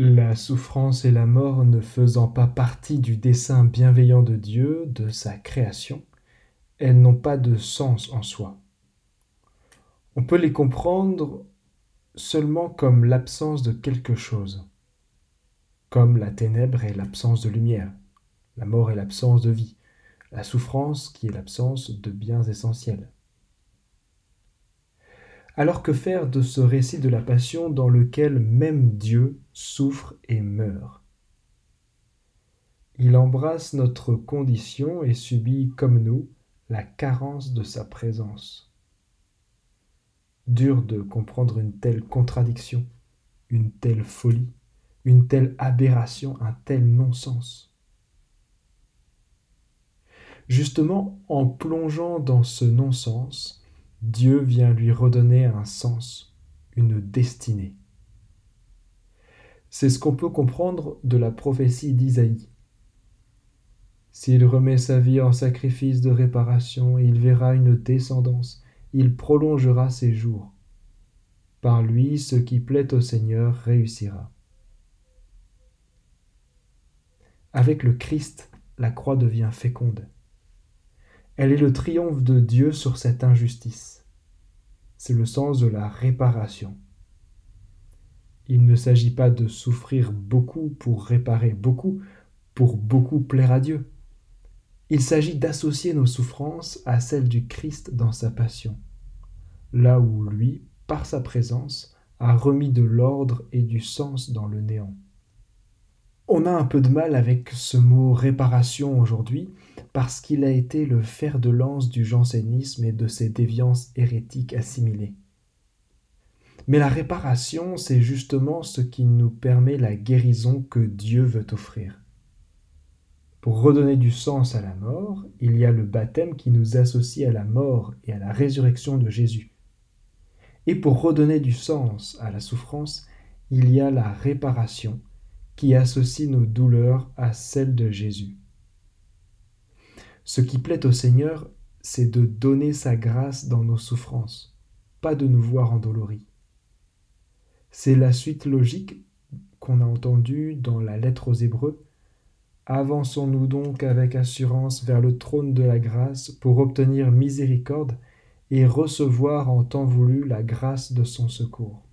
La souffrance et la mort ne faisant pas partie du dessein bienveillant de Dieu, de sa création, elles n'ont pas de sens en soi. On peut les comprendre seulement comme l'absence de quelque chose, comme la ténèbre est l'absence de lumière, la mort est l'absence de vie, la souffrance qui est l'absence de biens essentiels. Alors que faire de ce récit de la passion dans lequel même Dieu souffre et meurt? Il embrasse notre condition et subit comme nous la carence de sa présence. Dur de comprendre une telle contradiction, une telle folie, une telle aberration, un tel non-sens. Justement, en plongeant dans ce non-sens, Dieu vient lui redonner un sens, une destinée. C'est ce qu'on peut comprendre de la prophétie d'Isaïe. S'il remet sa vie en sacrifice de réparation, il verra une descendance, il prolongera ses jours. Par lui, ce qui plaît au Seigneur réussira. Avec le Christ, la croix devient féconde. Elle est le triomphe de Dieu sur cette injustice. C'est le sens de la réparation. Il ne s'agit pas de souffrir beaucoup pour réparer beaucoup, pour beaucoup plaire à Dieu. Il s'agit d'associer nos souffrances à celles du Christ dans sa passion, là où lui, par sa présence, a remis de l'ordre et du sens dans le néant. On a un peu de mal avec ce mot réparation aujourd'hui parce qu'il a été le fer de lance du jansénisme et de ses déviances hérétiques assimilées. Mais la réparation, c'est justement ce qui nous permet la guérison que Dieu veut offrir. Pour redonner du sens à la mort, il y a le baptême qui nous associe à la mort et à la résurrection de Jésus. Et pour redonner du sens à la souffrance, il y a la réparation qui associe nos douleurs à celles de Jésus. Ce qui plaît au Seigneur, c'est de donner sa grâce dans nos souffrances, pas de nous voir endoloris. C'est la suite logique qu'on a entendue dans la lettre aux Hébreux. Avançons-nous donc avec assurance vers le trône de la grâce pour obtenir miséricorde et recevoir en temps voulu la grâce de son secours.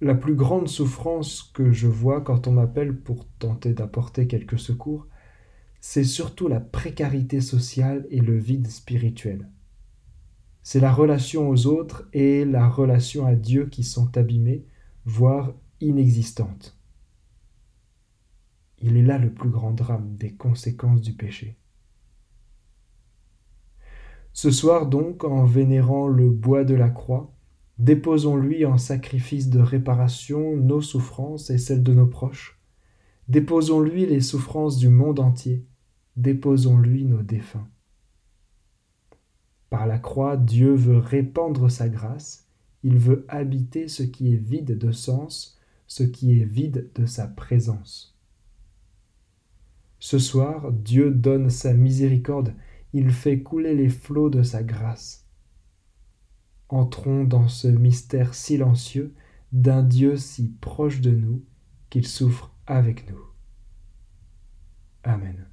La plus grande souffrance que je vois quand on m'appelle pour tenter d'apporter quelques secours, c'est surtout la précarité sociale et le vide spirituel. C'est la relation aux autres et la relation à Dieu qui sont abîmées, voire inexistantes. Il est là le plus grand drame des conséquences du péché. Ce soir donc, en vénérant le bois de la croix, Déposons-lui en sacrifice de réparation nos souffrances et celles de nos proches. Déposons-lui les souffrances du monde entier. Déposons-lui nos défunts. Par la croix, Dieu veut répandre sa grâce, il veut habiter ce qui est vide de sens, ce qui est vide de sa présence. Ce soir, Dieu donne sa miséricorde, il fait couler les flots de sa grâce. Entrons dans ce mystère silencieux d'un Dieu si proche de nous qu'il souffre avec nous. Amen.